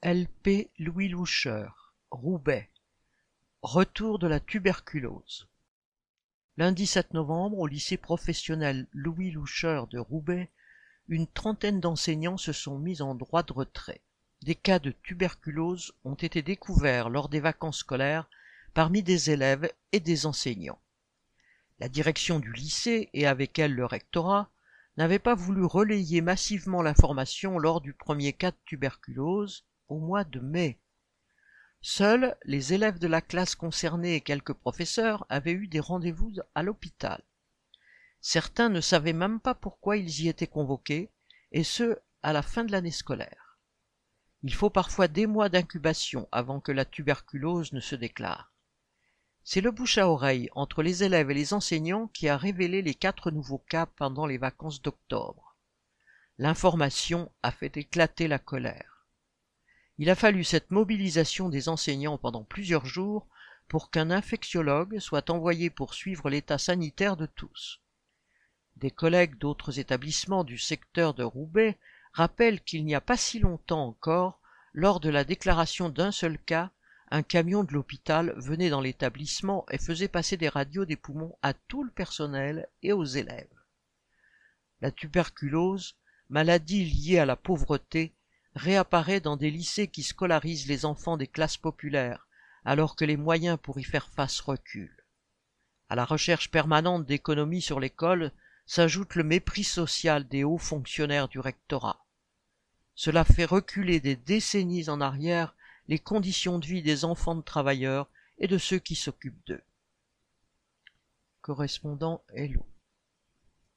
L.P. Louis Loucheur, Roubaix. Retour de la tuberculose. Lundi 7 novembre, au lycée professionnel Louis Loucheur de Roubaix, une trentaine d'enseignants se sont mis en droit de retrait. Des cas de tuberculose ont été découverts lors des vacances scolaires parmi des élèves et des enseignants. La direction du lycée, et avec elle le rectorat, n'avait pas voulu relayer massivement l'information lors du premier cas de tuberculose au mois de mai. Seuls les élèves de la classe concernée et quelques professeurs avaient eu des rendez-vous à l'hôpital. Certains ne savaient même pas pourquoi ils y étaient convoqués, et ce, à la fin de l'année scolaire. Il faut parfois des mois d'incubation avant que la tuberculose ne se déclare. C'est le bouche à oreille entre les élèves et les enseignants qui a révélé les quatre nouveaux cas pendant les vacances d'octobre. L'information a fait éclater la colère. Il a fallu cette mobilisation des enseignants pendant plusieurs jours pour qu'un infectiologue soit envoyé pour suivre l'état sanitaire de tous. Des collègues d'autres établissements du secteur de Roubaix rappellent qu'il n'y a pas si longtemps encore, lors de la déclaration d'un seul cas, un camion de l'hôpital venait dans l'établissement et faisait passer des radios des poumons à tout le personnel et aux élèves. La tuberculose, maladie liée à la pauvreté, réapparaît dans des lycées qui scolarisent les enfants des classes populaires, alors que les moyens pour y faire face reculent. À la recherche permanente d'économies sur l'école s'ajoute le mépris social des hauts fonctionnaires du rectorat. Cela fait reculer des décennies en arrière les conditions de vie des enfants de travailleurs et de ceux qui s'occupent d'eux. Correspondant Hello.